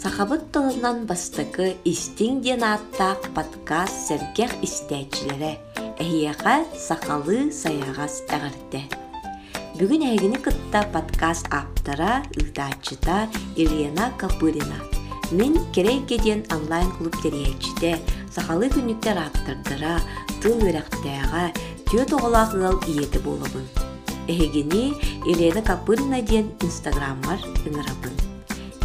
Сахабыт тылынан бастыкы истиң ден аттақ подкаст сәргех истәчілері әйеға сақалы саяғас әғірді. Бүгін әйгіні кытта подкаст аптара ұлтачыта Елена Капырина. Мен керей кеден онлайн клуб терейчіде сақалы күніктер аттырдыра, тыл өрәқтәға, түйет оғылағыл иеті болыбын. Эхегини Елена Капырина ден инстаграммар ыңырабын.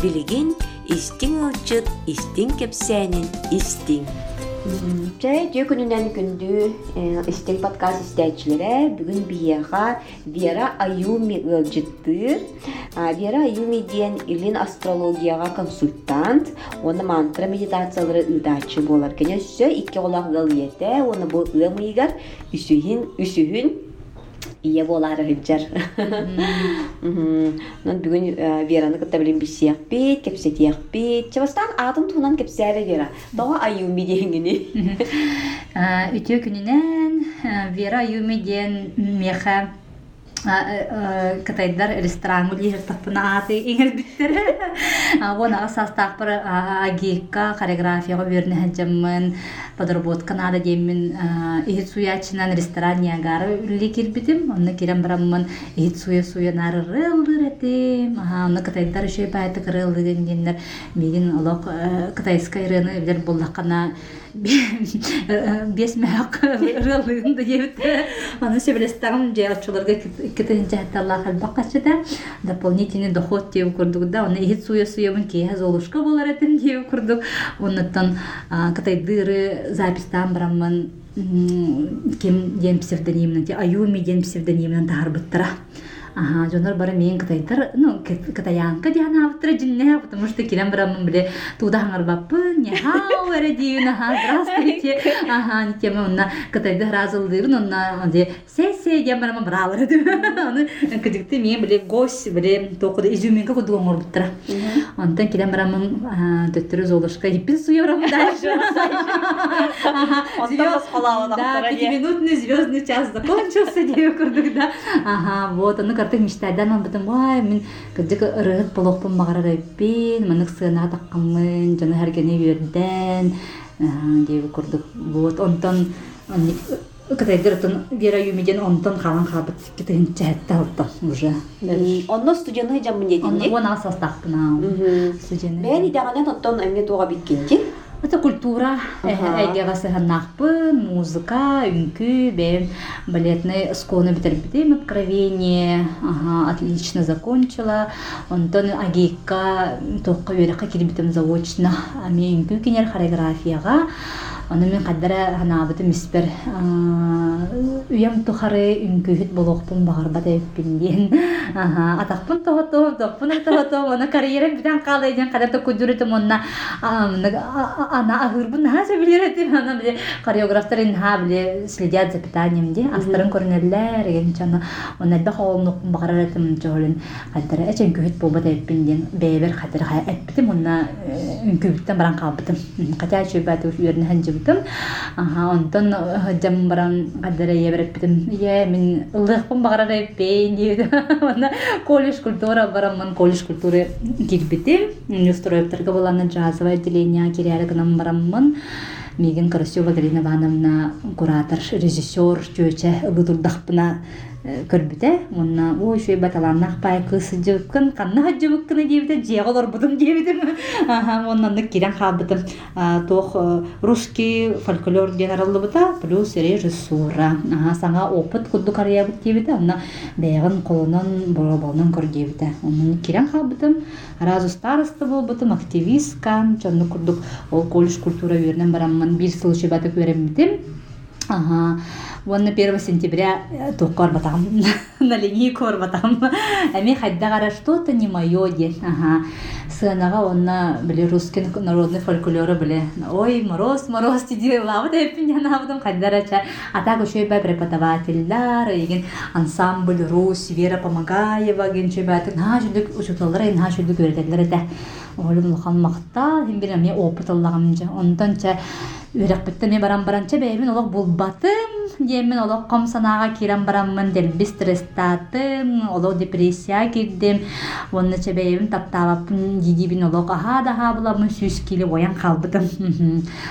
Билигин истиң ылчыт, истиң кепсәнин, истиң. Чай түйе күнінен күнді истиң подкаст истәчілері бүгін бияға Вера Аюми ылжыттыр. Вера Аюми ден илин астрологияға консультант, оны мантра медитациялары ыдачы болар. Кене олақ ыл ете, оны үсүхін ие болары хыджар. Нон бүгүн Вераны кытта бит, кепсетиях бит. Чабастан атын тунан кепсәре Вера. Дога аюми деңгени. Үтө күнүнен Вера аюми ден меха кытайдар ресторан лир тапына аты иңербиттер. Вона асастак бір агикка хореографияга берне хаҗаммын, подработка нада демин ихит суячынан ресторан ягары үлли кирбитим. Онны кирем бараммын ихит суя суя нары рылдыр этим. Онны кытайдар үшөй байты кырылды дендер. Мигин олок кытайскай рыны билер буллакана бес мәк рылдыгын да дебит. Аны сөбелестагым жаачыларга кытынча хатталла халбак качыда дополнительный доход деп курдук да. Аны ихит суя суя мын ки золушка болар этим деп курдук. Оннан кытайдыры запистан бараммын кем ден псевдонимнан, аюми ден псевдонимнан таарбыттыра. Ага, жонор бары мен кытайдар, ну, кытаянка диана автра жинне, потому что кирем барамын биле туда хаңар баппы, не хау эре дейін, ага, здравствуйте, ага, не тема, онна кытайда разылдырын, онна, де, се-се, дем барамын бралар эдім, оны кыдыкты мен биле гость, биле тоқыда изюминка куду оңор буттыра. Онтан кирем барамын төттөрү золушка, хиппин суя барамын дальше. Онтан бас халава Да, пятиминутный звездный час закончился, деп курдук, да. Ага, вот, оны он бутым вай мен кыдык ырыгыт болохпун багарар эппин манык сына таккаммын жана хергени берден деп курдук. Вот онтон кытайдыртын вера юмиден онтон халан хабыт китин чатта оттон уже. Онно студияны жамын дедин. онно состахпына Бәни студияны. Дагана тоттон эмне туга биткенти. Это культура, әйгеға сыһаннақпын, музыка, үнкі, бен балетный школаны битербитим, откровение, ага, отлично закончила. Онтон агейка тоққа вереқа кирбитим заочно, ами үнкі кенер хореографияға. Оны мен қаддара ханабыты миспер уям тухары үнкүхүт болохпун багарбат эппин диен. Аха, атакпын тохото, тохпун тохото, оны карьерем битен калды диен кадерте күдүрүтүм онна ана агырбын ха сөбилеретим ана биле хореографтарын ха биле следят за питанием ди астарын көрнеллер ген чана оны да болбат баран. Кача чөбәтү үрнө Аха, онтон жам баран каддара ебереппитим. Е, мен ылыхпын багарар эппейн диюду. Онна колледж культура барамын, колледж культура кирбитим. Устроевтерге боланы джазовое отделение киряры гынан барамын. Меген Карасева Галина Ивановна куратор, режиссер, чөче, ылыдурдахпына көрбүтэ. Онна ой шуй баталаннах пай кысы жыбыккын канна жыбыккыны диебите жеголор будум диебитим аха оннан кирен халбытым тох русский фольклор генералыбыта плюс режиссура. Саңа опыт кудду карыябыт диебите онна бэйгын колунан бороболунан көр диебите оннан кирен халбытым разу староста болбутум активистка чонну курдук ол колледж культура үйренен бараммын бир сыл чебаты көрембитим Ага. Вон на 1 сентября туккор батам, на линейку батам. Ами хайдагара что-то не мое день. Ага. Сынага онна биле русский народный фольклоры биле. Ой, мороз, мороз тиди лавы да эпиня навдым хайдарача. А так еще бай преподавательдар, еген ансамбль Русь, Вера Помогаева, ген чебаты. На жүлдік учуталар, на жүлдік өретелер да. Олым лухан мақта, хем бир ами опыт. Ондан ча үрәк бітті мен барам баранча бәйбін олақ бұл батым диэмин олох ком санаага кирен бараммын делби стресстаатым оло депрессия кирдим онна чебейим таптаабаппын дидибин олох аха даха буламын сүүс кили оян калбытым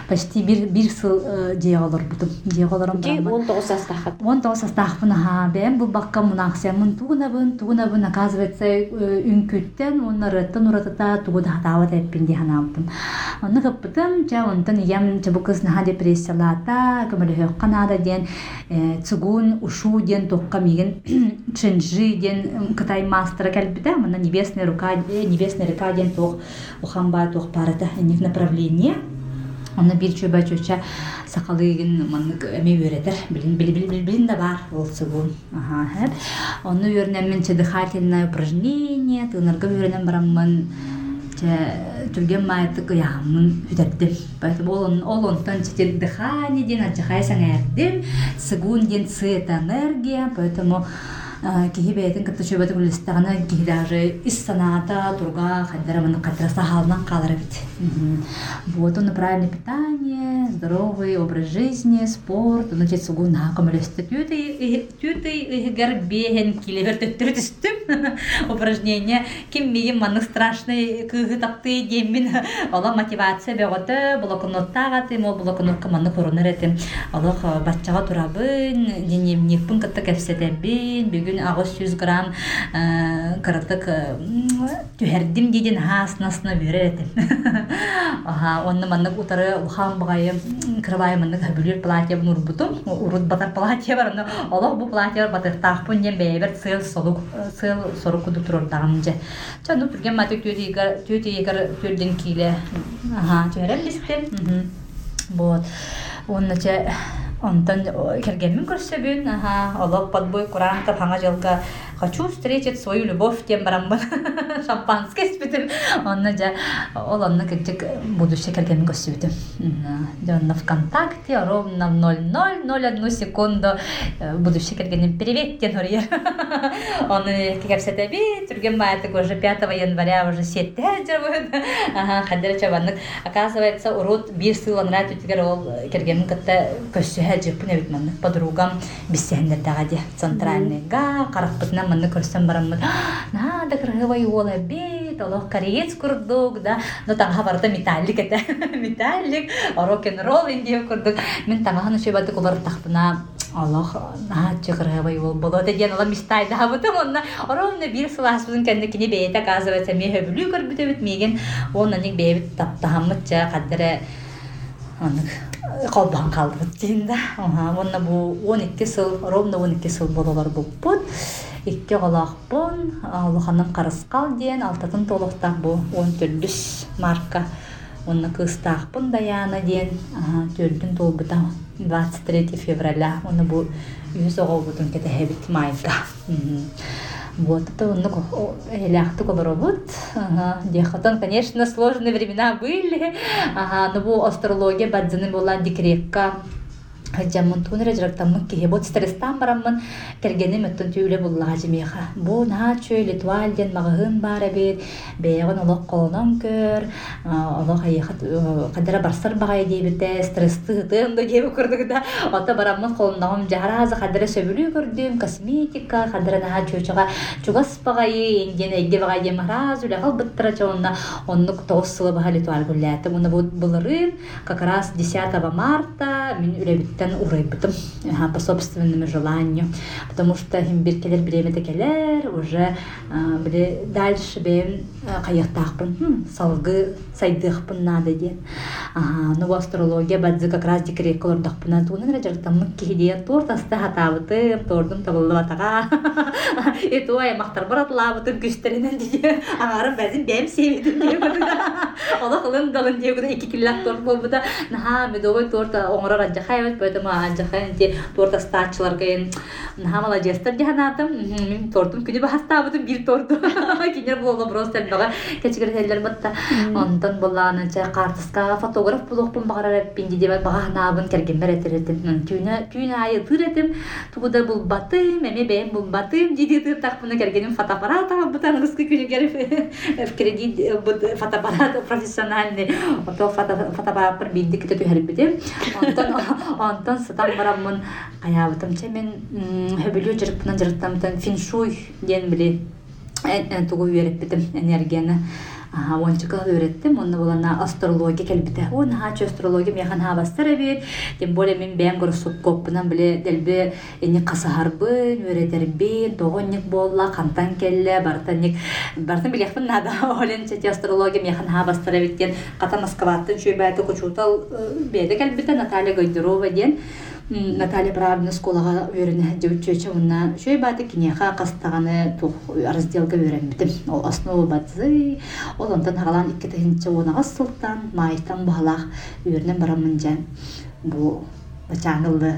почти бир бир сыл диэголорбутум диэголорум Ки 19 састахат. он тоос астаахпын аха бэм бу бакка мунахсямын тугунабын тугунабын оказывается э, үнкүттен оннарыттан уратата тугуда хатаават эппин ди ханаабытым онны кыппытым жа онтон иям кыз наха депрессиялаата көмөлөһө канада диэн э, цугун ушу диэн токка миген ченжи диэн кытай мастера кэлбите мына небесная рука э, небесная река диэн тох ухамба тох парата них направление Онна бир чөбө чөчө сакалыгын маннык эме үйрөтер. Билин били били билин да бар ол сугун. Аха. Онны үйрөнөм мен дыхательное упражнение, тынырга үйрөнөм бараммын. Түрген майты кыямын үтердим. Поэтому ол он ол онтан че дыхание ден ачахай саңердим. Сугун ден цвет энергия, поэтому киһи бэйэтин кытта чөбөтө күлүстэгана киһи даже ис санаата турга хайдара маны катраса халынан калара бит вот он правильное питание здоровый образ жизни спорт значит сугу наакамылесте түйөтөй түйөтөй ыһыгар бэһен килебер төттөрү түстүм упражнение ким миим маннык страшный кыыһы тапты диэммин ола мотивация бөгөтө блокноттагатым ол блокнотка маннык урунар этим олох баччага турабын дневникпын кытта кэпсетебин бүгүн агыс 100 грамм э, кырытык түһэрдим дидин хааснасына бүрер этим аха онны маннык утары ухан багайы кырбай маннык хөбүлүр платье нурбутум урут батар платье бар онно олох бу платье батыртаахпын дем бэйбер сыл солук сыл сорук куду турурдагам же чану түрген матык түйөтигер түйөтигер түрден кийле аха түһэрем бистим вот. Онна че онтон кергенмин көрсөбүн аха олох подбой куранка хаңа жылга хочу встретить свою любовь тем барамбын шампанский испитим онна жа ол онна кечек будущее кергенмин көрсөбүтүм жонна вконтакте ровно в 0001 секунду. Э, будущее кергенин привет тен орьер оны кепсетеби түрген маятык уже 5 января уже жүрбүн ага хадер чабаннык оказывается урут бир сыланра түтүгер ол кергенин кытта көссөһө жыппын эбит маннык подругам. Биссэхендердага де центральныйга каракпытынан манны көрсөм бараммын наада кыргыбай уол эбит олох кореец курдук да. Но таңа барда металлик эте металлик рок н ролл индиев курдук. Мен таңахан учебатык улар тахпына Аллах наачы кыргыбай уол болот диэн ола мистай да бутум онна оромна бир сыласпытын кэнне кини бейте оказывается ме хөбүлүү көрбүтөбүт меген. Ол наник бейбит таптахаммытча каддере онык колбан калдыбыт дейін да онна бу он икки сыл ровно он икки сыл бололар буппут икки голоохпун улуханын карыскал диэн алтатын толуктак бу он төрдүс марка онна кыстаахпын даяна диэн төрдүн толбута 23 февраля онна бу үс оголбутун кетехебит майга Вот это ну, ляхту кобробут. Ага. Дехотон, конечно, сложные времена были. Ага, но бу астрология бадзаны была декретка. Хаджамын тунера жырактамын кихе бот стресстан бараммын кергени мөттөн түйүле буллага жимеха. Бу на чөй литуальден магыгын бара бит. Бегон олок колонон көр. Олок аяхат кадара барсар багай дебите стрессты тын да дебе көрдүк да. Ота бараммын колондагым жаразы кадара сөбүлү көрдүм косметика кадара на чөчага чугас багай инден эге багай дем раз үле кал быттыра чонна оннук тоссылы бага литуаль гуллятым. Уна бу булырым как раз 10 марта мен үлебиттен урайбытым по собственному желанию, потому что им биркелер биреме текелер уже биле дальше бем каяктахпын хм, салгы сайдыхпын надо ден. Ну астрология бадзы как раз декрет колордахпына туунан режартаммык кихидия торт аста хатабытым, тордум табылды батага. Эту ай мактар баратлабытым күстеринен диye. Аңарым бәзин бәм севедим диye Ола кылын далын диye iki киллак торт болбута. Наха медовый торт оңора раджахаевать, поэтому анжахан те торт астачылар кайын. Наха молодецтер жаханатым. Мен тортум күнү бастабытым бир торту. Кинер болго просто бага кечигер хеллер батта. Онтон болланы ча картыска фотограф булукпун багарар пинди деп бага набын керген беретеретим. Түйнө түйнө айы тыретим. Тугуда бул батым, эме бем бул батым диди тыр такпына кергеним фотоаппарат бутан гыскы күнү керип в кредит фотоаппарат профессиональный. Ото фотоаппарат бир бидди кете түйәрбидим. Онтон Онтон сытан бараммын каябытым че мен хөбүлү жырыппынан жырыттамтан финшуй диэн били тугу үйреппитим энергияны. Ончика öğrettim. Онна булана астрология келбите. Он хачы астрология мяхан хабастар эбит. Тем более мен бәң горсуп коппынан биле делбе эни касахарбы, öğreтербин, тогонник болла, кантан келле, бартанник. Бартан билехпин нада олен чати астрология мяхан хабастар эбиттен. Ката Москваттын чөйбәте кучутал беде келбите Наталья Гайдурова ден. Наталья Правна сколага үйрене жөчөчө уна шөй баты кинеха кастаганы тух разделга үйренбитим. Ол основа базы, ол онтан хагалан икки тахинча уна сылтан, майтан бахалах үйренен барамын. Бу чаңылды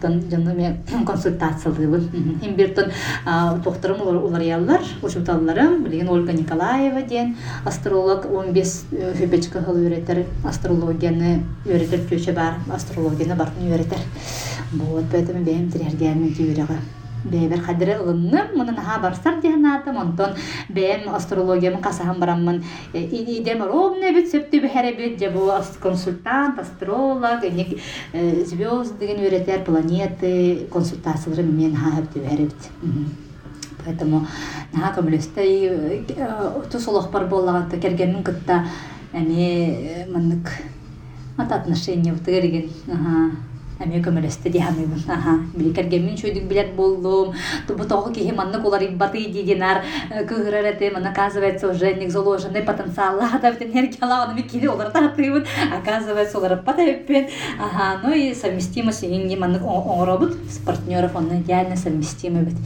тон жонно ме консультациялыбын хим бир тон тохторум улар яллар ушуталларым билген ольга николаева ден астролог 15 хөбечка хыл үйретер астрологияны үйретер чөчө бар астрологияны бартын үйретер. Вот поэтому бэм тирергәмен түйрәгә бэбер хадыры ылынным мунун ха барсар диһанаатым онтон бэм астрологиямын касахан бараммын. Идем ровно бит сөптү бэхере бит же бу консультант астролог эник звезд деген үйретер планеты консультациялары мен ха хөптү бэхере бит поэтому наха көмөлөстэй тусолох бар боллаганта кергенмин кытта эми маннык ата отношения бутыгерген Ами көмөлөстө диһамыбын. Аха, биликерге мен чөйдүк билет болдум. Тубу тоғы кихи манны кулар иббаты дигенар кыгырарате мана оказывается уже не заложенный потенциал. Да бит энергия лаваны ми кири олар татыбын. Оказывается олар патайпен. Ага, ну и совместимость инги манны оңоробут с партнеров он идеально совместимы бит.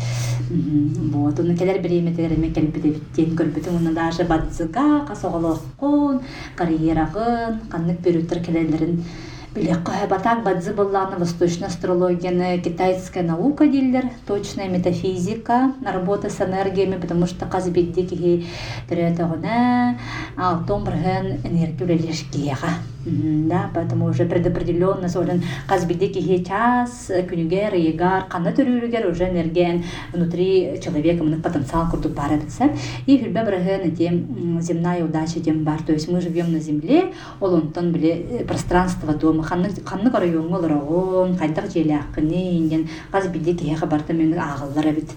Вот, он келер береме тегереме келбите биттен көрбүтүн уна даже бадзыга касоголоккун карьерагын каннык берүүтер келелерин Билеққа батак бадзы болланы восточная астрологияны китайская наука дилер, точная метафизика, работа с энергиями, потому что казбидди кихи тірәтіғына алтон бірген энергия үлелешкеға. Да, поэтому уже предопределенно солен казбидди кихи час, күнігер, егар, қаны түрүлігер уже энергиян внутри человека, мына потенциал курдук бар әбітсә. И хүлбә бірген тем земная удача тем бар. То есть мы живем на земле, ол онтон біле пространство дома, ханны районга лорогон, кайдак желякыны, инген газ биде кеха барта мен агыллар бит.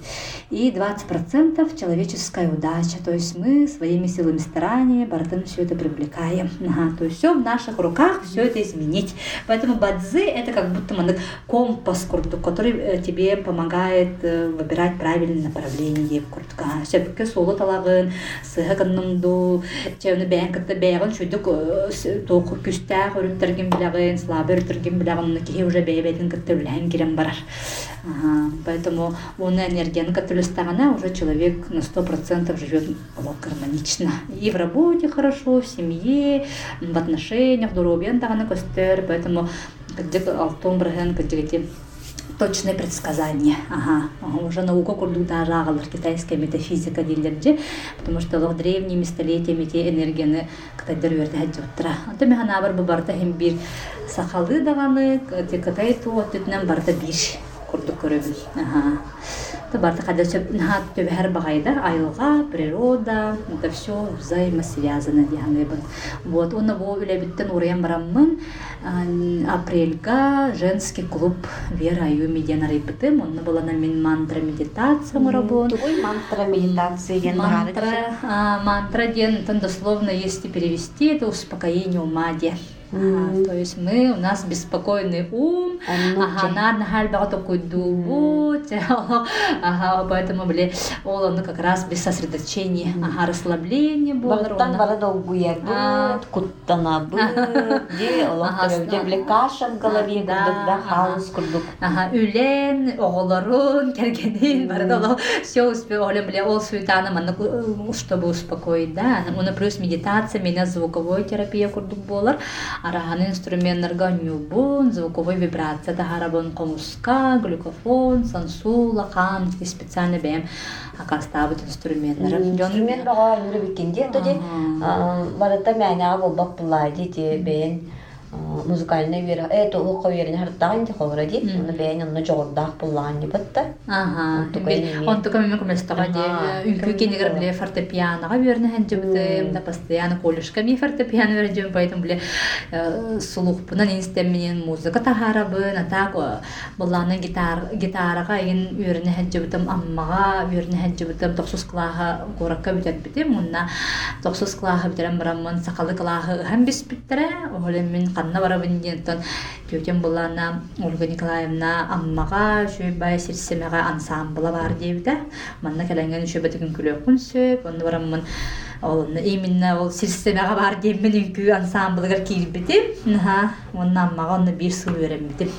И 20% человеческая удача, то есть мы своими силами старания бартын все это привлекаем. Ага, то есть все в наших руках все это изменить. Поэтому бадзи это как будто компас курдук, который э, тебе помогает э, выбирать правильное направление в курдука. Все-таки соло талагын, сыха каннымду, чевны бәйін кітті бәйін шүйдік э, тоқы күсті құрып тұрген білағын, слабы үртірген білағын, уже бәйбәтін кітті үлән керен барар. Поэтому он энергияны каталистагана уже человек на сто процентов живет вот, гармонично. И в работе хорошо, в семье, в отношениях, здоровье, таганы костер, поэтому где алтон брахен, где точные предсказания. Ага. Уже наука курду даже агалар китайская метафизика дейлерде, потому что в древними столетиями те энергияны кытайдар өрді хаджоттыра. Anta механа бар бу барта хем бир сахалы даганы, те кытай туот түтнен барта бир курдук көрөбүн. Ага. Это барта когда все на төбәр багайда айылга, природа, это все взаимосвязано дигән Вот он бу үләбиттен урыян бараммын апрельга женский клуб Вера Аюми ден арыпытым. Он была на мен мантра медитация работа. Тугой мантра медитации ген Мантра, мантра ден, там дословно если перевести, это успокоение ума Ага, то есть мы, у нас беспокойный ум, ага, такой дубут, ага, поэтому, блин, ол, ну, как раз без сосредоточения, ага, расслабление было. Бартан барада угуябыт, куттанабыт, де, олоқтар бле каша в голове да, хаос курдук. Ага, үлен, оғыларын, кергенин, барада все успел, олен, бле, ол суетана, манна, чтобы успокоить, да, ну, плюс медитация, меня звуковой терапия курдук болар, арахан инструментлерга нюбун, звуковой вибрация, тахарабын комуска, глюкофон, сансу, лахан, специально бэм. Акастабыт инструментлер. Инструмент бага юры бикенде, тоди барата мәнәгә булбак булай дите бен музыкальный вера э то лука верен хартаган ди ховра ди оны бэйн оны жогордаак буллаган ди батта Ага. Онтука эми. Онтука меме коместага де Ага. үнкү кенигер биле фортепианога берне хенжебите да постоянно колюшка ми фортепиано бережем поэтому биле сулух бунан инстеменен музыка тахарабын атак булланы гитар гитарага ин үрне хенжебитем аммага үрне хенжебитем токсус клаха горакка битет мунна токсус клаха битерем барамын сакалы клаха һәм бис биттере олем мен канна барабын диентон Тетям булана Ольга Николаевна аммага шөйбай сирсемега ансамбла бар дейбите. Манна келенген шөбетигин күлөкүн сөп, онда барамын ол именно ол сирсемега бар деймин үнкү ансамблыгар кирбити. Аха, онна аммага онна бир сыл берембити.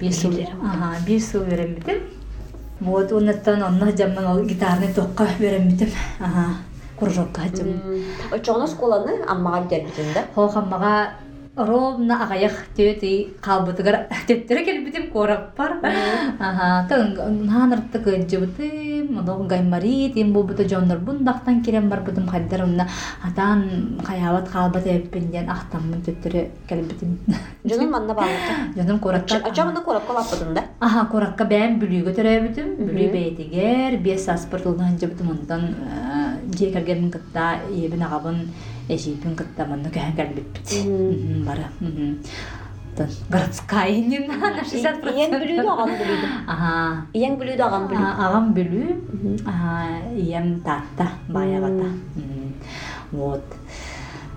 Бир сыл, аха, бир сыл берембити. Вот оннаттан онна жамман ол гитарны токка берембити. Аха, кружокка жам. очоно сколаны аммага битербитин да Хохаммага ровно агаяк төти калбытыгар төттөрө келбитим кораппар. Ага, тын нанырты кыжыбыты, модон гаймари тим бу бута жоннор бундактан кирен бар бутум хайдар унна атан каябат калбат эппинден ахтаммын төттөрө келбитим. жонун манна баалыта Жонум коракка. очамында корапка лаппытын да Аха, коракка бәм бүлүгө төрөбүтүм. Бүлү бейтигер, бес аспыртылдан жыбытым ондан жекерген кытта ебин агабын эшипин кытта манна көһөн келбитпит. Мгм, Бара. мгм. Тон городская не на 60%. иен бүлүүдө аган бүлүүдө Ага. иен бүлүүдө аган бүлүү А- Агам. Ага, ием татта баягата. Мгм. Вот.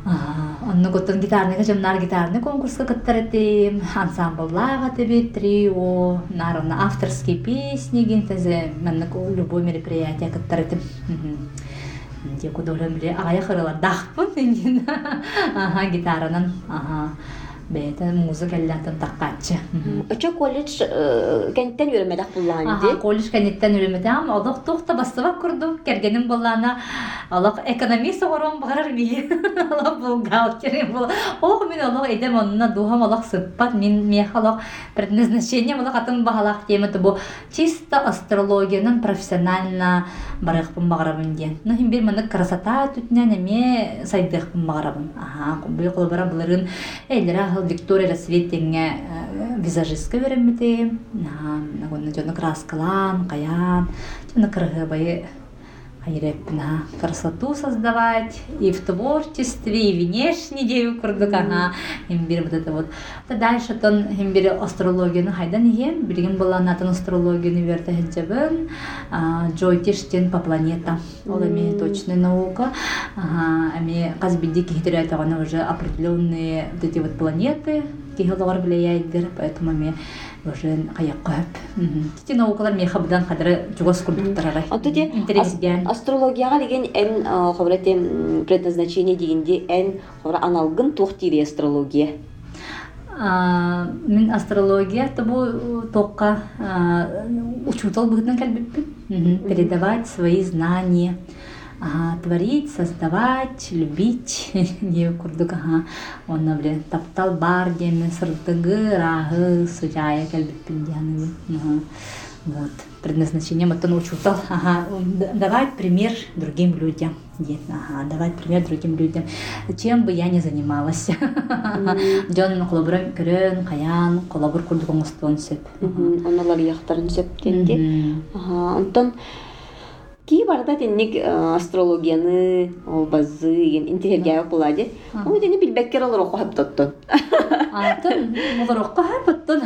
Онны готтон гитарны жамнар гитарны конкурска кыттарытым, ансамбллага тебе трио, нарына авторские песни гинтезе, манна любое мероприятие кыттарытым. Де кудолем биле ая хырылар дахпын инген. Ага, гитаранан. Ага. Бета музыка лятын таккачы. очо колледж кенттен үйрөнмедак буллаган Ага, ди колледж кенеттен үрүмөтөм, олох тухта бастыба курду. Кергеним боллана, олох экономист орон багарар бии. Олох бухгалтер бул. Ох, мен олох эдем онна духам олох сыппат, мен мехалох предназначение олох атын бахалах тематы бу чисто астрологияның профессионально барыхпын багарабын ден. Ну, хим бир маны красота түтнен эме сайдыхпын багарабын. Ага, бу колбара буларын эйлера ал Виктория Рассвет теңе визажистка береммити, нагон жона краскалан, каян, жона кыргы байы Айрепна красоту создавать и в творчестве, и внешне дею курдук, ага, имбир вот это вот. Да дальше тон имбир астрологию, ну хайдан ем, билген была натан астрологию верте хеджабын, джойтиштен по планетам. Ол эми точная наука. Эми казбиди кихтерят агана уже определенные вот эти вот планеты, кихалар влияет, поэтому эми каяк көп. Тити наукалар мен хабдан кадары жугас курдуктарары. Биан. астрологияга деген эн хобрете предназначение дегенде эн хобра аналгын тух тири астрология Мен астрология бу тоққа учутал быгытын кәлбеппін. Передавать свои знания. Ага, творить, создавать, любить. Не курдук, ага. Онна біле таптал бар деме сыртыгы, рағы, сужая кәлбеппін дияны. Ага. Вот. Предназначение маттан учутал. Ага. Давать пример другим людям. Дед, Ага. Давать пример другим людям. Чем бы я ни занималась. Жон колобура көрөн, каян, колобур курдук оңостон сөп. оналар яктарын сөптенди Ага, онтон ки барда тенник астрологияны ол базы ген интерьерге булади ол дени билбеккер олор окуп тоттон Атын, молорокка хапыттын.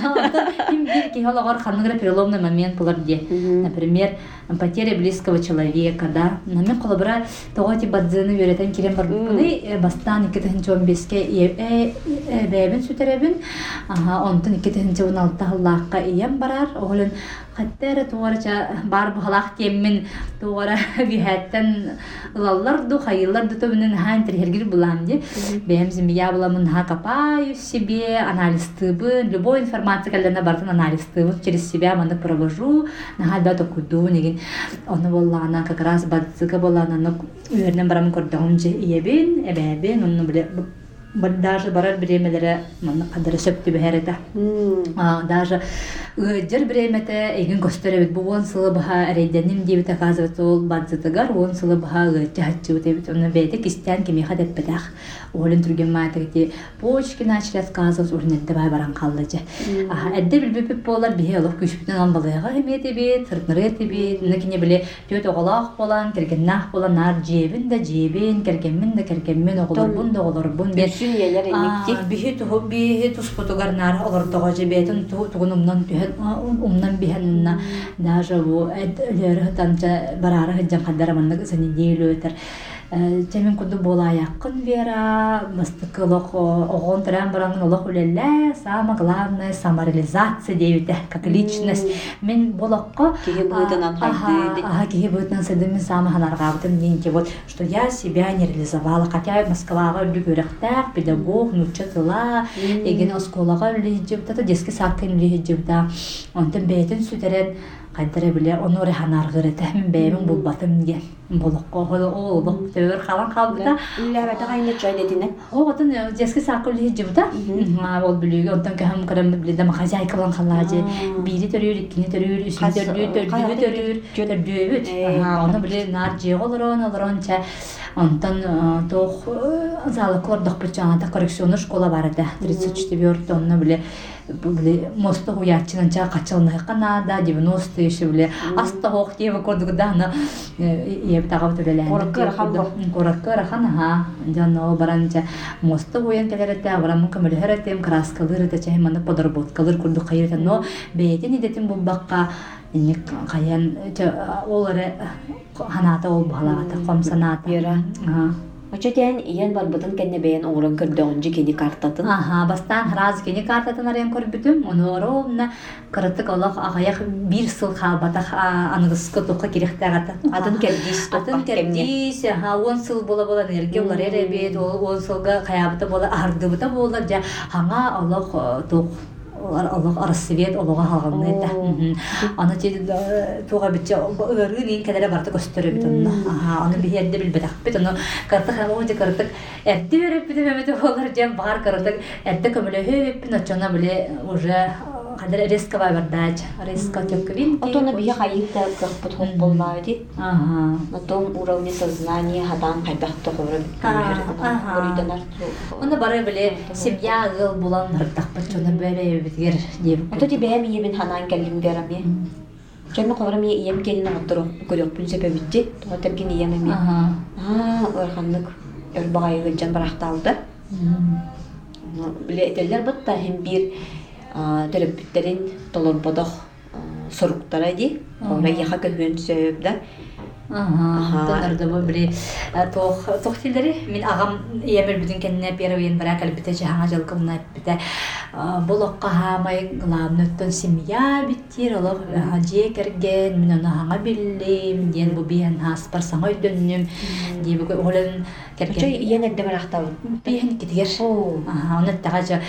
Ким бир ки халагар ханныгра переломный момент булар де. Например, потеря близкого человека, да. Нами колобра тогати бадзыны үйрөтен кирен бар. Буны бастан 2015-ке бәбин сүтеребин. Ага, онтон 2016 халлакка ием барар. Оглын хаттера тугарча бар бухалак теммин тугара бихаттан лаллар ду хайыллар ду төбүнен хан терхергир булам ди. Бэм зимия буламын ха копаю себе, анализ тыбы, любой информация, когда на бартын анализ тыбы, через себя маны провожу, на хальба куду неген. Оны болла ана как раз бадзыга болла ана үйернен барамын көрдөгүм же иебин, эбебин, оны бар- даже барар биремелере манна кадары сөптү бэхэрэдэ А, даже ыджыр биремете эгин көстөрөбүт бу он сылы баха эрейденим диэбит оказывается ол бадзытыгар он сылы баха эбит. Оны олин түрген маатыгти почки начали отказывать улин эдде бай баран каллыжы эдде билбепип болар бихе олох күшпүтүн анбалыга эметебит сыртныры этебит накине биле төт оголаах болан кергеннаах болан нар жебин да жебин кергенмин да кергенмин оголорбун да оголорбун бен Үсүн елер эмикти. биһи туһу биһи туспутугар нар олортого жебетин тугун умнан түһен умнан биһенна даже бу лөрө танча барара хыджан каддара маннык сани дийлөтер Чемин куду болаяккын бера, мастыкы лох огон трен барангын олох үлелле, самое главное самореализация дейбите, как личность. Мен болохко Киһи быытынан Ага, хайдыydın. Ага, киһи быытынан сыдым мен самы ханаргабытым деньги. Вот, что я себя не реализовала. Хотя Москвага үлүгөрөктәк, педагог, нучатыла, еген осколага үлүжүбда, да детский садка үлүжүбда. Онтон бейтин сүтерен кайдыра биле ону реханаргыры тәмин бәймин булбатым ген. Болохко хол олох төр халан калбыта. Үлләбәтә гайны чайлетине. О, отын детский садка үлүжүбда. А, ол бүлүгө онтон кәһәм кырам биле дама хозяйка булан халажы. Бири төрүр, икини төрүр, үсүн Кайсы- төрүр, төрдүгү кайсы төрүр, жөн- Э. Онтон э, тох э, залы кордох бычаңата коррекционный школа бар эде. 34 онны биле биле мосто хуячынан ча качылны канада 90 иши биле аста хох тема кордук дана еп тагап төлелән. Кораккыр хан бу. Кораккыр хан ха. Жано баранча мосто хуян келерете абрамын көмөлөрөтем краскалыр эте чай маны подработкалыр курду кайрыта но бейтен идетим бу бакка ник каян олары ханата ол балагата комсаната. Йора. Ага. Очетен иен барбытын кенне бейен оңрон көрдөңжи кени картатын. Ага, бастан раз кені картатын арен көрбүтүм, оны оромна кырытык олох агаяк бир сыл халбатах аныгыскы тоққа керектагата. Атын келдис Атын кердис, ага, он сыл бола олар эребет, ол он сылга каябыта бола ардыбыта бола, жа олох тоқ олох арысывет олога халганны да. Аны те туга битче ыры нин кедере барты көстөрө бит. Ага, аны биһерде билбетак бит аны карты хама же картык. Берип бит жем бар картык. Эрди көмөлө хөп бит биле уже кадер резко бардач. Резко тёквин. Отона бия хайыта кырпыт хом боллайды. Ага. На том уровне сознания хадан хайбахта хоры. Ага, ага. Оны бары биле семья гыл булан хыртак бачона бебе битгер дип. Ото ти бэм иебин ханан келин берами. Чemme хорам я ием келин оттыру көрөк бүн себебитти. Тога терген ием. Ага. Аа, орханнык өрбагай гылжан баракталды. Биле этеллер бутта хем бир төрөпүттерин толорбодох соруктара ди. Ора яха көхөн сөйөп да. Ага, Ага. тонарда бу бири тох тохтилдери мен агам эмер бүтүн кенне первен бара калбите жаһана жалкымна бите болохка хамай главныттан семья биттер олох же керген мен аны хаңа биллим ден бу биен хас бар саңа өйдөннүм дебе олен керген иен эрде барактабыт. биен китигер Оо. Ага, оны тагажа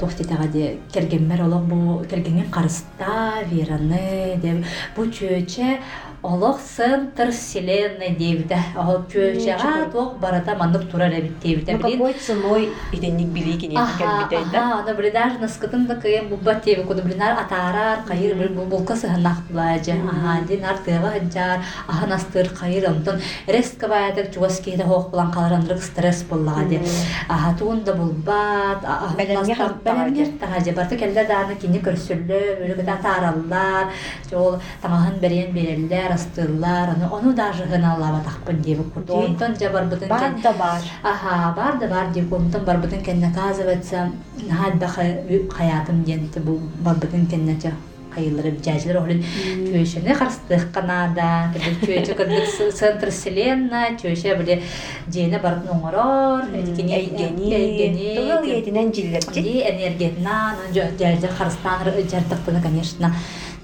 тохти тагаде кергенмер олог бу кергенген карыста вераны деп бу чөче олог центр вселенной дебиде ол чөчега тох барата мандык турар эбит дебиде Ну какой ценой иденник билигин. Ага, оны блидар наскытын да? кыйын бубба теби куду блинар атарар кайыр бир булка сыһынак булажы. Ага, дин артыга ханчар, аха настыр кайыр онтон. Резко баядык чугас кейде хох булан каларандырык стресс буллага де. Ага, туун да булбат, аха бәлемге тагажы барты келде даны кини көрсүллө, бөлүгө атараллар, жол таңаһын берен береллер, астыллар, оны оны даже гыналлаба такпын деби курду. Ди. Онтон жабар бутын Бар да бар. Ага, бар да бар деп комтан бар бутын кенне казывается, хад ба хаятым денте бу бар бутын кенне жа кайылары жажлар олин чөйшөне карстык канада, чөйчө кырдык центр вселенная, чөйшө биле бар оңорор, карстан конечно.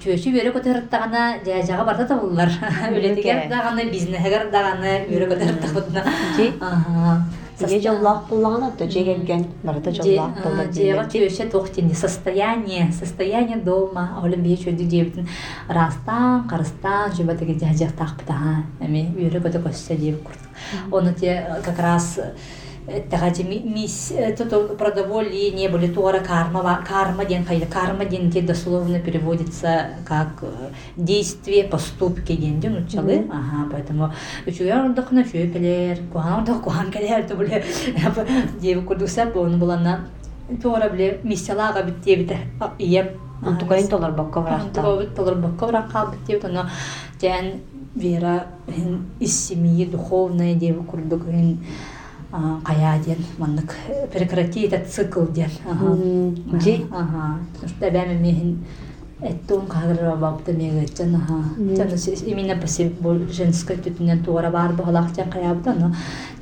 Чөйші бері көтеріттағана жажаға барда табылылар. Өлетігер дағаны, бизнесігер дағаны, бері көтеріттағына. Ди. Ага. Же жоллах буллаган атты, же келген. Барата жоллах булды. Дега түйөшө тохтини состояние, состояние дома, олым бие чөйдүк дебитин растан, карыстан, жөбөтеге жажак такпыта. Эми үйрө көтө көссө деп курдук. Оны те как раз тагачы мисс то продовольствие были туара карма ва- карма ден хайда карма ден те дословно переводится как э, действие поступки ден ден учалы ага поэтому үчүгер ордохна шөпелер куан ордох куан келер то буле деби курдуса бону булана туара биле миссалага битте бите ием Онтукайын толар бакка барахта. Антуговит толар бакка брака битте но тен вера хин из семьи духовная дева курдук хин а, кая ден маннык прекрати этот цикл ден ага ага потому что бәме мехин эттун кагырра бапты мегечен ага жана именно паси бул женская түтүнен туара бар бахалак жан каябыта но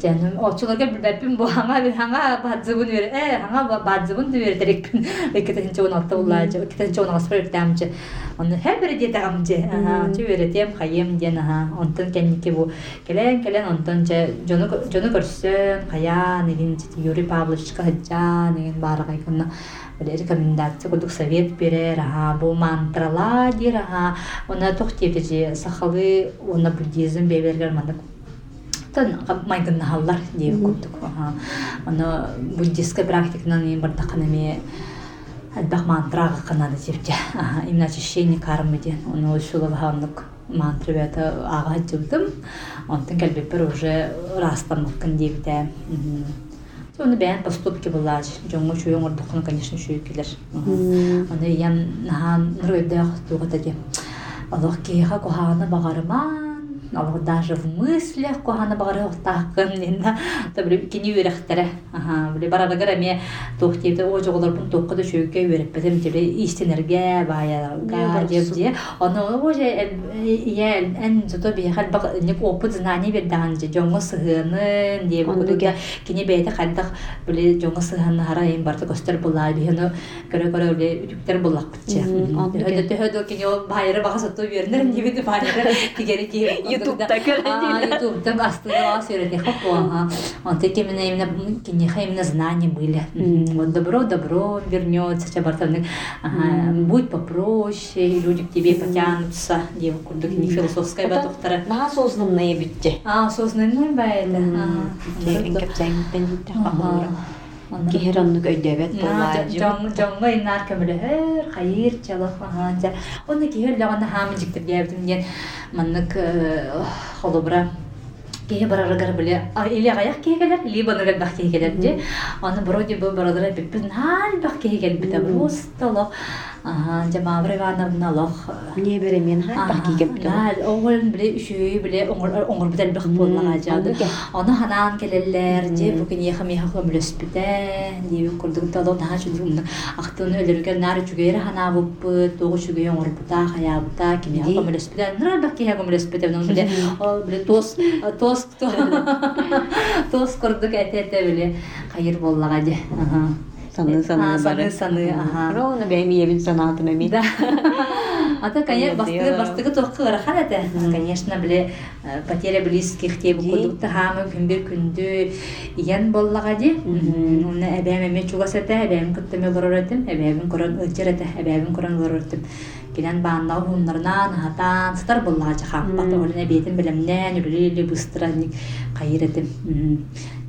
жаным очуларга билбеппин бу хаңа бадзыбын бер э хаңа бадзыбын бер терекпин экетен чон алты уллажы экетен чон аспыр тамчы оны һәр беретем хайем ден ага онтон кенники бу келен келен онтон же жону жону көрсөн кая неген Юрий Павлович неген Рекомендация кудук совет берер ага бу мантрала дир ага она тохтебежи сахалы она буддизм бебергер мандык тан майгын халлар деп кудук ага аны буддистская практиканан ең бір тақанаме Әлбәқ мантрага канады жепче. Именно очищение кармы ден. Оны баханлык мантра бәті аға жылдым. Онтын кәлбеппер уже растанлықкын дебіде. Оны поступки буллаж. Жоңго чуйон ордукны, конечно, шуйкелер. Оны ян нахан. Аллах кейха куханы Аллах даже в мыслях куханы бағары оқтақын. Нина, та біле кені. Ага, біле барадагар әме тоқтейді, о жоғылар бұн тоққыды шөйке үйрәппетім. Біле истенерге баяға деп де. Оны я ән зото бейхал бақ нек опыт знание бердаған же. Жоңғы сығынын деп. Кудуге кені бәйті қайдақ біле сығынын хара ең барды көстер бұла. Бейхіні көрі-көрі біле үтіктер бұлақ бітче. Өді төді кені ол байыры баға сату берінер дебеді байыры тигері тегері. Ютубта көрәден. Ютубтан астыга сюрете хапуага. Он таки именно именно кинеха именно знания были. Вот добро добро вернется, тебя бартовник. Ага, будь попроще, люди к тебе потянутся. Девку, да не философская батухтара. Наха сознанная битте. А, осознанный байда. Леген кепсәң пендитте Ага. Хамыра. Кихеранны көйдәбәт буллажы. Жоңго инар көмөлөһөр, хайыр чалах ханжа. Оны кихер лагана хамы жиктер дәбдим ден. Маннык холобра барарагар биле или аяк кегелер либо бах аны вроде бы биппин хал бах лох ага жама Ивановна лох Не бере мен ха баки кепте. оңол биле үшүй биле оңор оңор бител бах боллага жады. Оны ханан келелер, же бүгін еха меха көміліспіде, деби күрдік тадо наға жүдігімді ақтын өлерге нар жүгері хана бұппы, тоғы жүгері оңырбыта, хаябыта, кемеха Ди. көміліспіде, нұра бақ кеха көміліспіде, бұның біле, ол біле тос, тос, тос күрдік әте-әте біле, қайыр боллаға де. Ага. А, саны саны, бары. саны, ага. Роуна бәйм ебин санатын әмин. Да. А то, конечно, бастыгы, бастыгы тоққы это. Конечно, біле, потеря близких те кудукты хамы күнбір күнді иян боллаға де. Оны әбәм әме чугас әті, әбәм күттіме борор әтім, әбәбін көрін өтер әті, әбәбін көрін борор әтім. Келен бағандағы хунларынан, хатан, сытар боллаға жахап, баты олын әбетім білімнен, үрілі быстыра қайыр әтім.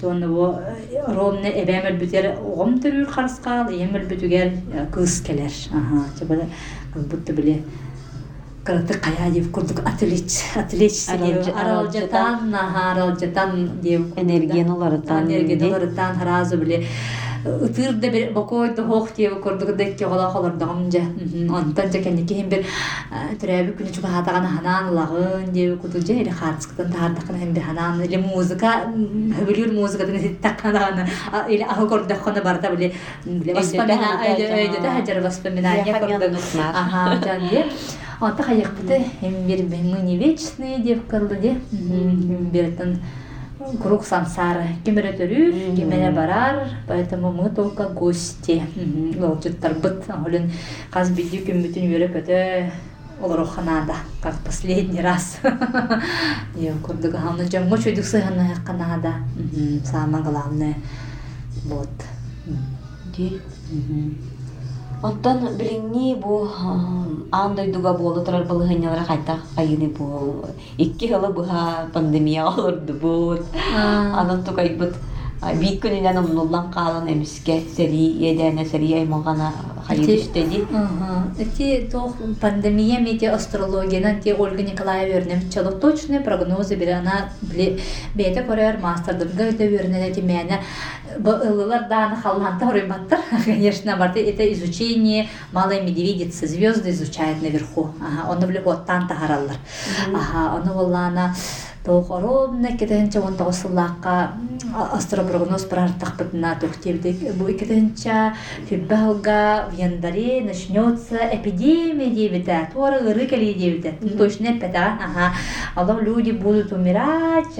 Тоны бу ромны эбәм элбүтер оғым төрүр қарысқал, ем элбүтүгер кыз келер. Ага, чабада кыз будто биле Кырыты кая деп курдук отлич, отлич Аралжа- аралжатан, аралжатан деп Энергияны оларытан, энергияны оларытан харазы биле ытыр да бир бокой да хох деп курдук декке гола холордагым же. Онтан же кенеки хем бир түрәбі күні чуга хатагана ханан лагын деп куту же или хатскытан тардакын хем бир ханан или музыка хөбүлүр музыкадан таккананы или ахы кордакканы барда биле Өйдөтө воспоминания хата өйдө жа. өйдө хажар воспоминания кордук нар. ага жан де онта хаякпыты эми бир мы не вечные деп кылды де биртен круг сансары. Кемере төрүр кемере барар поэтому мы только гости. Лолчуттар быт олен каз бидю күмбүтүн үйрөп өтө олар ханада как последний раз. Я курдук аны жамго чөйдүк сыгана канада самое главное. Вот. Ди. Онтан билиңни бу андойдуга болу турар бұл хынялара қайта бу. Икки хылы буха пандемия олорду бу анан тукайбыт Бик күнінен омнуллан қалан эмиске сери едене сери аймағана хайыштеди. Эти тох пандемия мети астрологияна те Ольга Николаева вернем чало точные прогнозы бир она бли бете корер мастердым гайда верне эти мене ылылар дан халланта рыбаттар конечно барты это изучение малой медведицы звезды изучает наверху ага он бли оттан тахараллар ага оны воллана тоохоромна кетенче он тоосуллаакка астропрогноз прартахпытна тухтебдик бу кетенче фиббалга в январе начнется эпидемия дебита тора ыры кали дебита точно пета ага алло люди будут умирать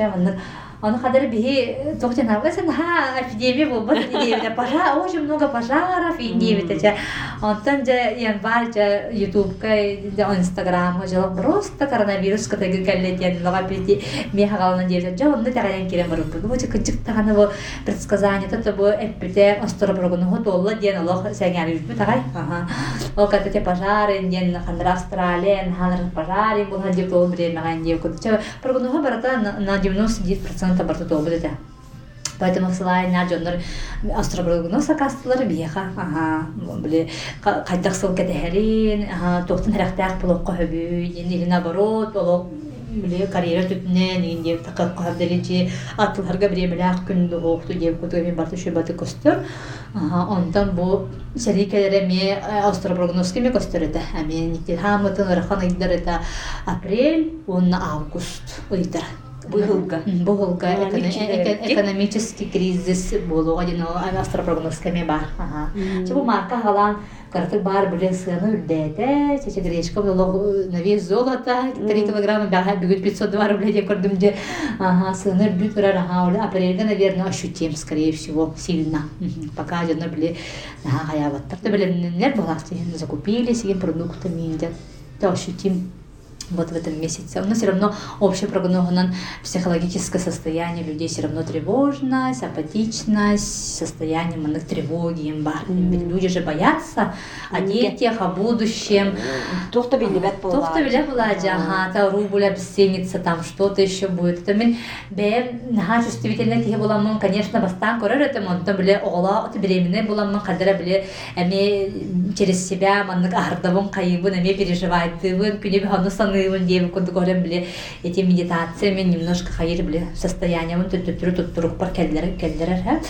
он хадар бихи тоқтен авгасан ха эпидемия болбат идея пожар очень много пожаров и идея онтан же январь же ютубка инстаграм же просто коронавирус катаги каллетен лага пити мехагална дея же онда тагаян кирен барып бу же кычык таганы бу предсказание то бу эпите астора прогону готолла ден алох сәңәри бу тагай ага. О катете пожары ден хандра австралия хандра пожары бу хади то время ганди кутча прогону барата на 99% та барты тобылыда. Поэтому в слай на жоннор астробологно сакастылар бияха. Ага, биле кайдак сыл кетерин, ага, токтун характак булок көбү, или наоборот, олок биле карьера түтүнен инде такак кардеричи атларга биремелак күндү окту деп куту мен барты шөбаты көстөр. Ага, ондан бу шерикелере ме астробологноски ме көстөрөдө. Амен никтер хамытын рахан иддер апрель, он август. Ойдар. Быһылга. Быһылга экономический кризис болуға ден астропрогноз кеме бар. Че бу марка халан картык бар биле сыны үлдәтә, чече гречка боло на вес золота, 3 килограмма бага бүгүт 502 рубля де көрдүм же. Ага, сыны бит ра ага, уля апрельда, наверное, ощутим скорее всего сильно. Пока же на биле на хаябаттар. Та биле нер баласты закупили себе продуктами, инде. То ощутим вот в этом месяце. Но все равно общий прогноз психологическое состояние людей все равно тревожность, апатичность, состояние манных тревоги, бар. Mm. Люди же боятся о детях, о будущем. Тохта билебет была. Тохта билебет была, ага, та рубль обесценится, там что-то еще будет. Это мен бе наха чувствительно тихе буламын, конечно, бастан көрөр это мон то биле ола от беременной буламын, кадра биле эми через себя маннык ардабын кайыбын, эми переживайтыбын, күне бе сан саныыбын диэбин курдук олен биле эти медитация мен немножко хайыр биле состояние мын түттүрү туттурук бар келдер келдерер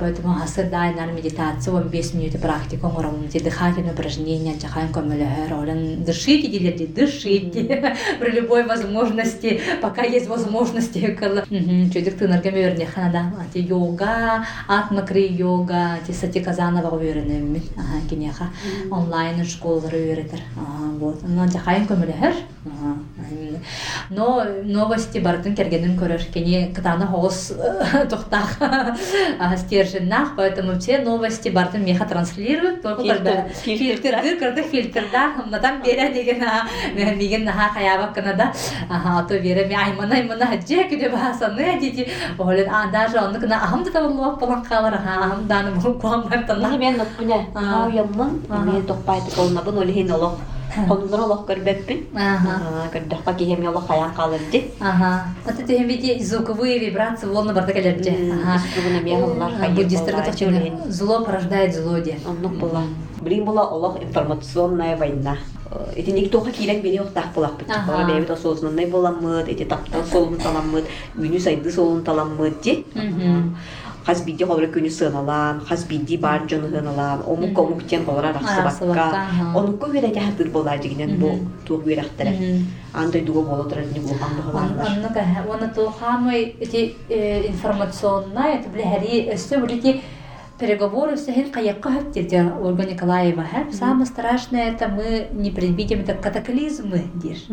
поэтому асыр дайнар медитация он бес минут практика оңором ди дыхательное упражнение жахайн көмөлөр олен дышите дилерди дышите при любой возможности пока есть возможности. Кыла чөдүк тынырга мөрне ханада ати йога атмакри йога ти сати казанова үйренемин кинеха онлайн школалары үйретер вот но жахайн көмөлөр көрөр но новости бардын кергенин көрөр кени кытаны хоос тохтах стерженнах поэтому все новости бардын меха транслируют только когда фильтрды кырды фильтрда мындан бере деген миген наха каябак кына да а то бере ми аймана аймана же күдө басаны дити? Олен а даже онды кына ахым да табылып болан калар ахым даны бу куамдар тана мен мен токпайды колнабын олихин олох Оннор олох көрбеппин. Ага. Көрдөкка калырды. Аты звуковые вибрации волны барда. Буддистерге. Зло порождает зло де. Оннук була. Блин була олох информационная война. Эти никто хакилек бери охтах булак бит. Ага. Бебит осознанный боламыт, эти таптан солун таламыт, günü сайды солун таламыт ди. Мм. хас бидди холора күнү сыналаан хас бидди бар жону сыналаан омук омук тен холора рахсыбакка онукку үреке хатыр болар дигинен бу туох үерахтара андай дуго боло турар ни бу ханды холар анныка оны тухамы эти информационная это блехари өстө булити переговоры все хен каякка хаттете Ольга Николаева хэп самое страшное это мы не предвидим это катаклизмы диш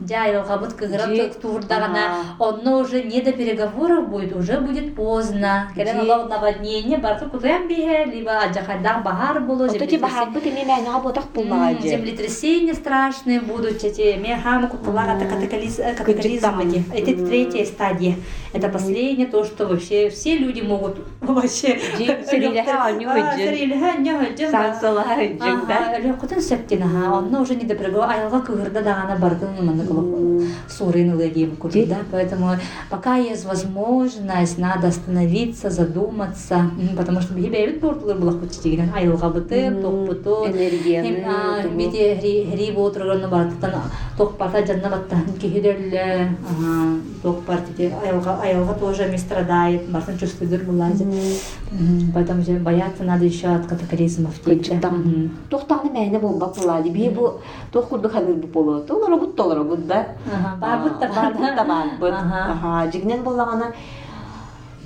да и лгабут кыграт турдагана он уже не до переговоров будет уже будет поздно когда лог наводнение барту кудем бихе либо аджахадах бахар было вот эти бахар бут эми мен работах булмага землетрясения страшные будут эти мехамы кутулага катаклизм катаклизм эти это третья стадия Это последнее, то, что вообще все люди могут вообще... Жи- сэрилэхэ онньу хөдьүн. Сэрилэхэ онньу хөдьүн, да. Сансылаха хөдьүн, да? Лёкутун септин, ага. Онно уже не допрыгал, айылга кыгырда дагана бардын маны кылып сурын ылыгием курды, да. Поэтому пока есть возможность, надо остановиться, задуматься, М, потому что биги бэбит бортулар булак бутчигинен айылга бытып, ток бутут. Энергияны, туму. Бите хри болтурганы бартыктан ток парта жанна батта кихидерле, ага, ток партите айылга айылга тоже не страдает, бартын чувствует булази. Мгм, Поэтому же бояться надо еще от катаклизмов. Кычыктан. Мгм. Тохтаны мәне болбак булады. Би бу тох курдук хәлер бу боло. Толар бу толар бу да. Та Барбыт та барбыт. Ага. Аха, жигнен боллагана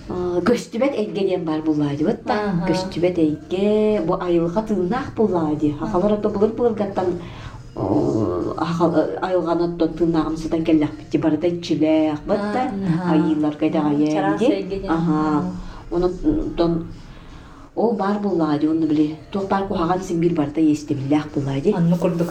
көстүбет эйгеден бар булады бут да. Ага. Көстүбет эйге бу айылга тыынак булады. Хакалар да булыр булыр гаттан айылганы оттон тыынагымсыдан келлек битти барда ичилек бут да. Ага. Айылар кайда Чарасы гаянди. эйгеден. Ага. Онун Ол бар булады, оны биле. Тох бар кухаган син бир барда естебиллек булады. Анну курдук.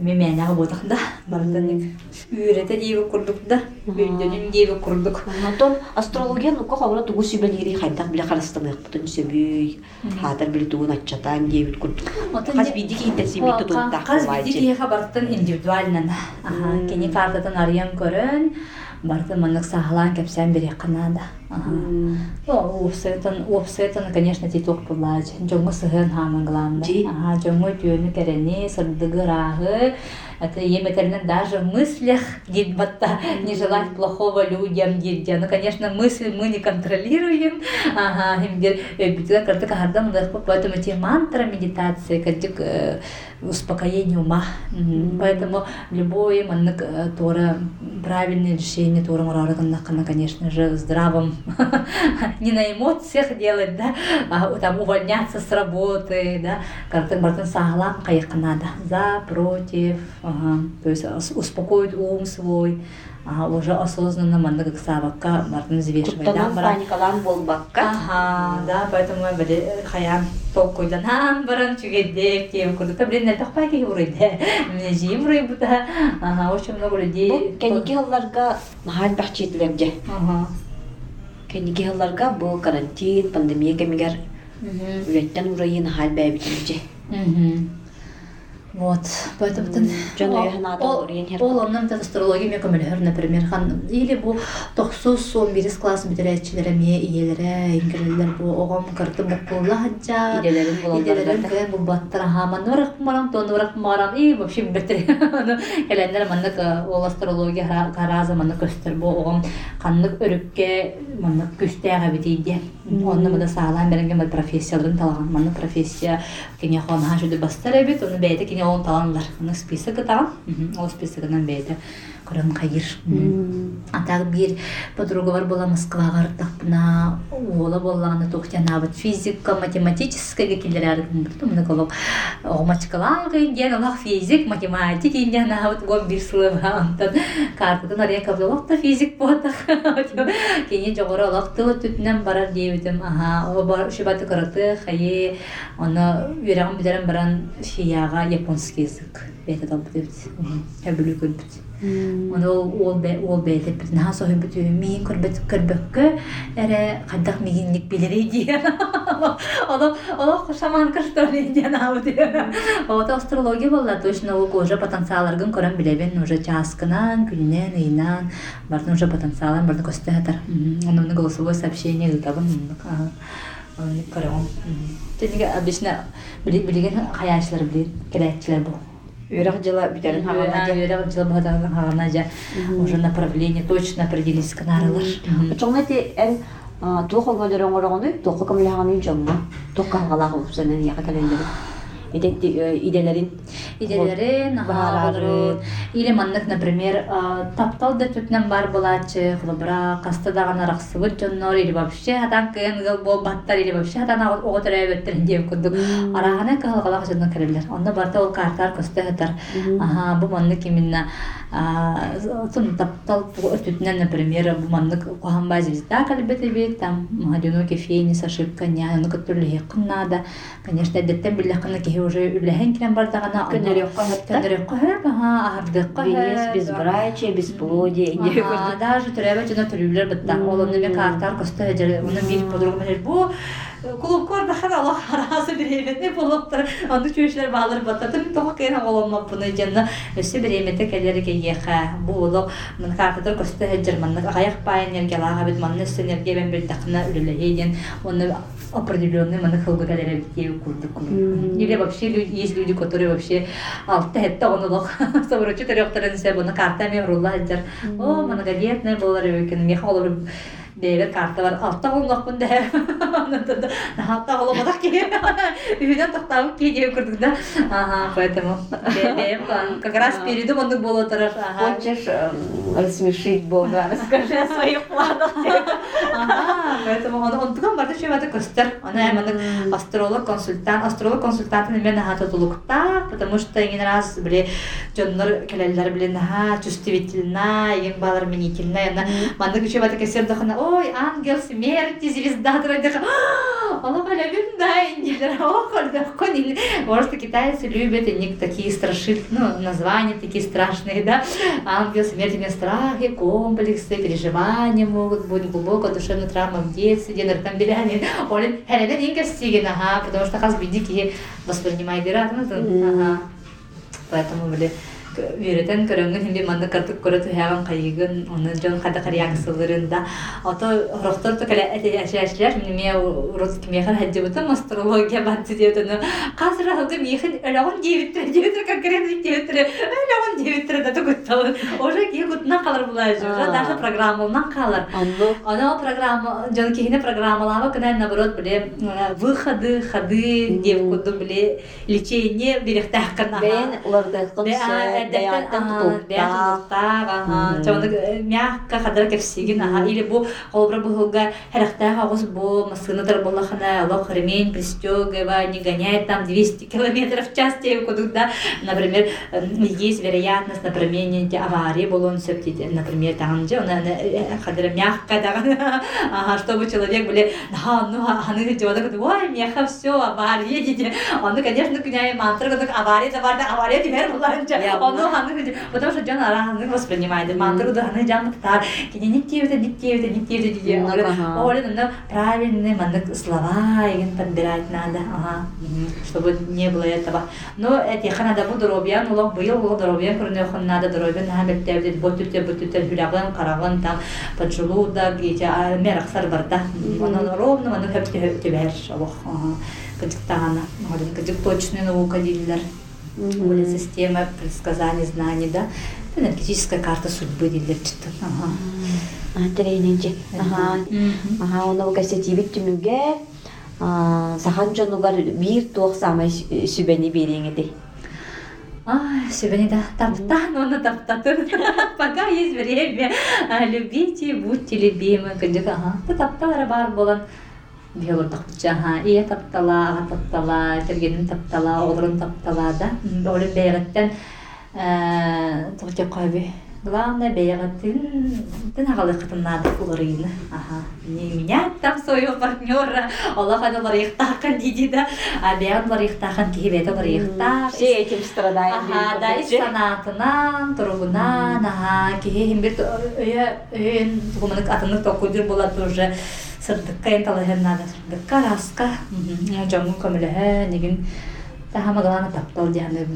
Ага. Это мите мемяняга ботак да. Бартаник үйрете дейбі курдук да. Үйдөнүм дейбі курдук. Онтон астрология ну кох авра тугу сибелири хайдак биле карастымык бутун сөбүй. Хатар биле тугун аччатан дейбит курдук. Каз биди ки интеси бит тутуктак Каз биди киеха бартын индивидуально. Ага. Кени картатын арыян көрөн. Бартын маннык сахалан кепсен бере канада. Ага. Уопсетон, уопсетон, конечно, титок булач. Жоңго сыгын хамын главное. Ди. Ага, жоңго түйөні керени, сырдыгы рағы. Это даже мыслях дит батта не желать плохого людям. Ну, конечно, мысли мы не контролируем. Ага, кахардам поэтому эти мантра медитации, кадик успокоение ума. Поэтому любое э, тора правильное решение тора конечно же, здравом, не на эмоциях делать, да, а там увольняться с работы, да, как-то саглам каяк надо, за, против, ага, то есть успокоить ум свой, ага, уже осознанно маннык сабакка бартын взвешивать, да, бара- паникалан болбакка. Ага, да, поэтому я были хаян толкуйдан хам баран чугедек тем курда блин это паки урыйда мне жим рыбута ага очень много людей кеники хылларга махал бахчетлерге. ага Кеники хылларга бу карантин, пандемия кемигер Мгм. үреттен урайын хал бәбитинче. Мгм. Вот, поэтому тен Ол- оннан тен астрология мен көмөлөр, например, хан или бу 9-11 класс битерәчләре ме иеләре, ингеләр бу огам карты бу кулла хаҗа. Болаларга. кәен бу баттара һаман нурак марам то нурак марам и вообще бетер. Кәләндәр маннык ол астрология караза маннык көстер бу огам каннык өрүккә маннык күстәгә битиде. Онны монда саглам беренге профессияларын талаган маннык профессия кене хон ха жуды бастар бит, оны бәйдә он таланлар. Аны список таган. Ол списогынан бәйдә. Көрән кайыр. Атак бир подругалар була Москвага артакпына уола болланы тохтянабыт физика, математическая килер мына колок огмачкалага индиан алах физик, математик индиан абыт гом бир сылыба антан картадан ария кабдалакта физик ботак кене жогору алак тылы түтүнөн барар дейбитим аха о бар шибаты караты хае оны үйрәгән бидерен баран фияга японский язык әбүлү көлбүт Оны ол ол ол бе деп бит наһа соһын бит мин көрбөт көрбөккө эре кадак мигинник билери диен. Ола ола шаман кыртыр диен абы диен. Ота астрология болла точно ол уже потенциалларгын көрөн билебен уже часкынан, күнүнен, ыйынан, бартын уже потенциалын барды көстөтөр. Мына голосовое сообщение гытабын. Көрөм. Тениге обычно билеген хаячлар билер, келетчилер бу. Үрәк жыла битерин хагана. уже направление точно определились канарылар. Чоңнати эн туохо гөлөрөң орогону, туохо камлаханы жомма. Туохо галага усанын яка календер. Иделерин Иделерин, Баарары. или маннык, например, таптал да түтнен бар булачы, хлыбра, каста даган араксыбыт жоннор, или вообще хатан кыйын гыл бол баттар, или вообще хатан ого төрөбөттөр деп курдук. Арахана калгалак жоннор керелер. Онда барта ол картар көстөтөр. Ага, бу маннык именно сон таптал түтнен, например, бу маннык коханбай звезда калбети бит, там одинокий феnis, ошибка, няня, ну, который надо. Конечно, деттен биллахына ки уже үлэхэн кирен бардагана Венес хэп. безбрачие, бесплодие. Ага, даже төрәбә жана төрүләр битта. Олонны мен картар коста җер, уны бир подруга менә бу клубкор да хана Аллах разы биремете булыптыр. Аны чөшләр балыр батты. Мен тока кена олонма буны җанна. Өсе биремете кәләре ке яха. Бу мен коста бит манны сенерге бен. Оны определенный маны хылгы кәләре битеу курдык. Или вообще люди есть люди, которые вообще алты хетте онылык. Соброчу төрөктөрөн се буны карта мен рулла җер. О, многодетный булар өкүн. Меха олар Бәйбер карта бар. Алта олмак бунда. Алта олмадак ки. Үйден токтабы ки деп күрдүк да. Ага, поэтому бәйбер как раз впереди монды боло тараш. Ага. Хочешь эм, рассмешить Бога? Расскажи о своих планах. Ага, поэтому он он туган барды шөй барды көстер. Аны әмәнең астролог консультант, астролог консультанты мен хата тулукта, потому что ingen раз биле жоннор келелер биле ха чувствительна, еген балар минительна, ана манда күче барды кесер дохана, ой, ангел смерти, звезда дорога. Алла балабин да, индилер, ох, легко не. Может, китайцы любят и них такие страшит, ну, названия такие страшные, да. Ангел смерти не страхи, комплексы, переживания могут быть, глубокая душевная травма в детстве, где там беляне. Олен, хелена не костиген, ага, потому что хас бидики воспринимает ират, ну, ага. Поэтому, блин, Үйрөтен көрөңгүн химби манны картык көрө туһаган кайыгын, оны жон хада карияк сылырында. Ото рохтор то кале эти ашашлар мне русский мехар хаджыбытын астрология батты диетен. Казыр алды мехин элегон дебиттер, дебиттер конкретно дебиттер. Элегон дебиттер да тугуттал. Уже ки гутна калар булай уже даже программалнан калар. Она программа, жон кихине программалава кына наоборот биле выходы, ходы, деп куду биле лечение бирехтах кана. Бен тутулта. Чоны мягко хадар кепсигин, ага, или бу холбра бухылга харахта хагус бу маскына тар болахана, лох ремень пристегива, не гоняет там 200 километров в час тебе куда например, есть вероятность, например, аварии был он например, там же, он хадар мягко, ага, чтобы человек были, да, ну, аны жолда ой, меха все, авария, едете. Он, конечно, княй мантра, авария, авария, авария, теперь буланча. Оно ханы, потому что Джон араханы воспринимает, мантра, да, ханы джан тар, кини ник тивте, ник тивте, ник тивте, диде. Оле, ну, правильные манны слова, igen подбирать надо, ага, чтобы не было этого. Но эти ханада бу дробьян, улог быйыл, улог дробьян, көріне надо дробьян, на беттевдет, ботүте, ботүте, хүлягын, карагын, там, поджелудок, эти мерахсар барда. Оно ровно, оно хеп тебер, шалох, ага, кадиктана, кадик точная наука Более система предсказаний, знаний, да. Энергетическая карта судьбы диллер, читан, ага. Тренинги. Ага. Ага, сахан жонугар бир туох самай сүбени береңеди. Ай, сегодня да, таптан, он таптатын. Пока есть время, любите, будьте любимы. Ага, ты бар болан. Тапча, ага, ия таптала, ага таптала, тергенин таптала, олорун таптала, да. Олен бейгаттен, тоқтя қойби. Главное, бейгаттен, тен агалыкытын надо уларыйны. Ага, не меня там своего партнера, Аллах аны ларыйктакан диди да, а бейган ларыйктакан кихибеті ларыйктак. Все этим страдаем. Ага, да, из санатынан, кихи химбир өйө, өйөн, тугуманык атынык токудир болат уже сырдыкка ен талаһын надо, сырдыкка раска, жамун көмөлөһө, нигин тахамагалана таптал дияны.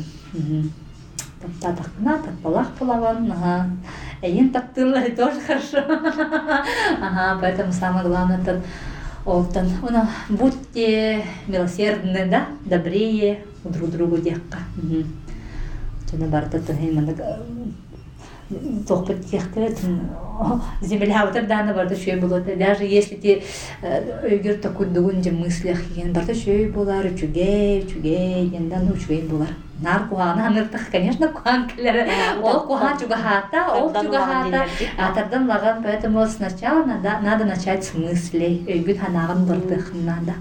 Таптатакна, таппалах пулаган, ага. Эйин тактылы тоже хорошо. Ага, поэтому самое главное это Олтан, она будьте милосердны, да, добрее друг другу декка. Жана барда тохин манда тохпыт техтет земля вот даны барда шөй болот. Даже если те өгөр такой дугун же мыслях ген барда шөй болар, үчүге, үчүге, ну үчүге болар. Нар куана аныртых, конечно, куан келер. Ол куан чуга хата, ол чуга хата. Атардан лаган, поэтому сначала надо, надо начать с мыслей. Өгүн ханаган бардых надо.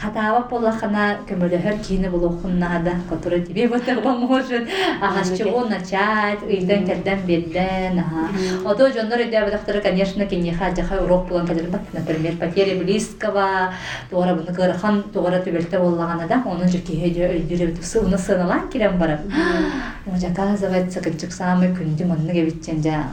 Хатаава полахана көмөлөһөр киини булухуннаада которая тебе вот поможет. Агасчыгу начать ыйдан керден берден аха. Ото жоннор өйдөбөдөхтөрү конечно кенеха жаха урок булан кадер бат например потеря близкого тугара буну кырхан тугара төбелте боллагана да onun жеке өйдүрөбүт сыына сыналан кирен барып заказывается кычык самый күндү манны кебитчен жа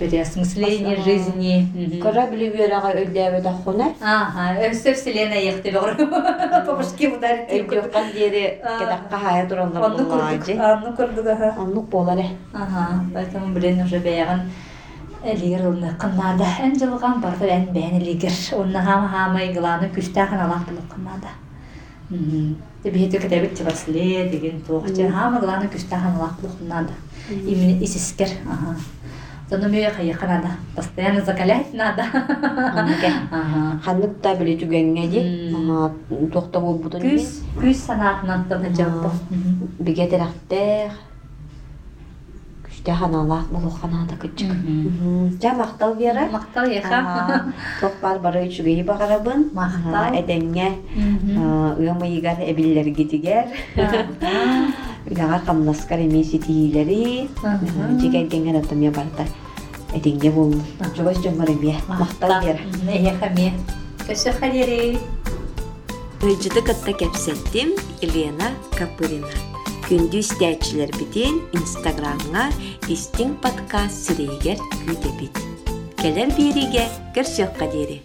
переосмысление жизни. Корабли бюрага өйдәбе дахуна. Ага, все вселенная ехте Попушки ударить. Эйдёккан диэри А. кедакка хая тураллар. Онну курдук, ага. Оннук боларе. Ага, поэтому, блин, уже бәйгән элигер улны кыннада эн жылган барды эн бәйн элигер. Онны хама хама игланы күстәхен алак булып кыннада. Мгм. Тебе это когда бит тибасле деген тоқчы хама гланы күстәхен алак булып кыннада. Именно исискер. Ага. Тону мөе хая канада. Постоянно закалять надо. Ханнык та биле түгәнгә ди. Мм. Ага, тохта бу бутын. Күз, күз санаатынан тыны жаппы. Биге терәхтә. Күштә ханалак булу ханада кычык. Жа мактал бера. Мактал яха. Тохпар бары үчүгей багарабын. Мактал. Эдәңгә Мгм. ыйымыйгар эбиллер гитигер. Үләгәр камласкар эмеси тиилери. Мгм. Жигергәнгә да тәмә барда. Эдәңгә бул. Ага. Жогос җоңгар эмия. Мактал бера. Яхаме. Көсө халери. Ыйжыды кытта кепсеттим Елена Капырина. Күндү истәчилер битен Инстаграмга истин подкаст сирегер күтебит. Келер бириге кирсөкка дери.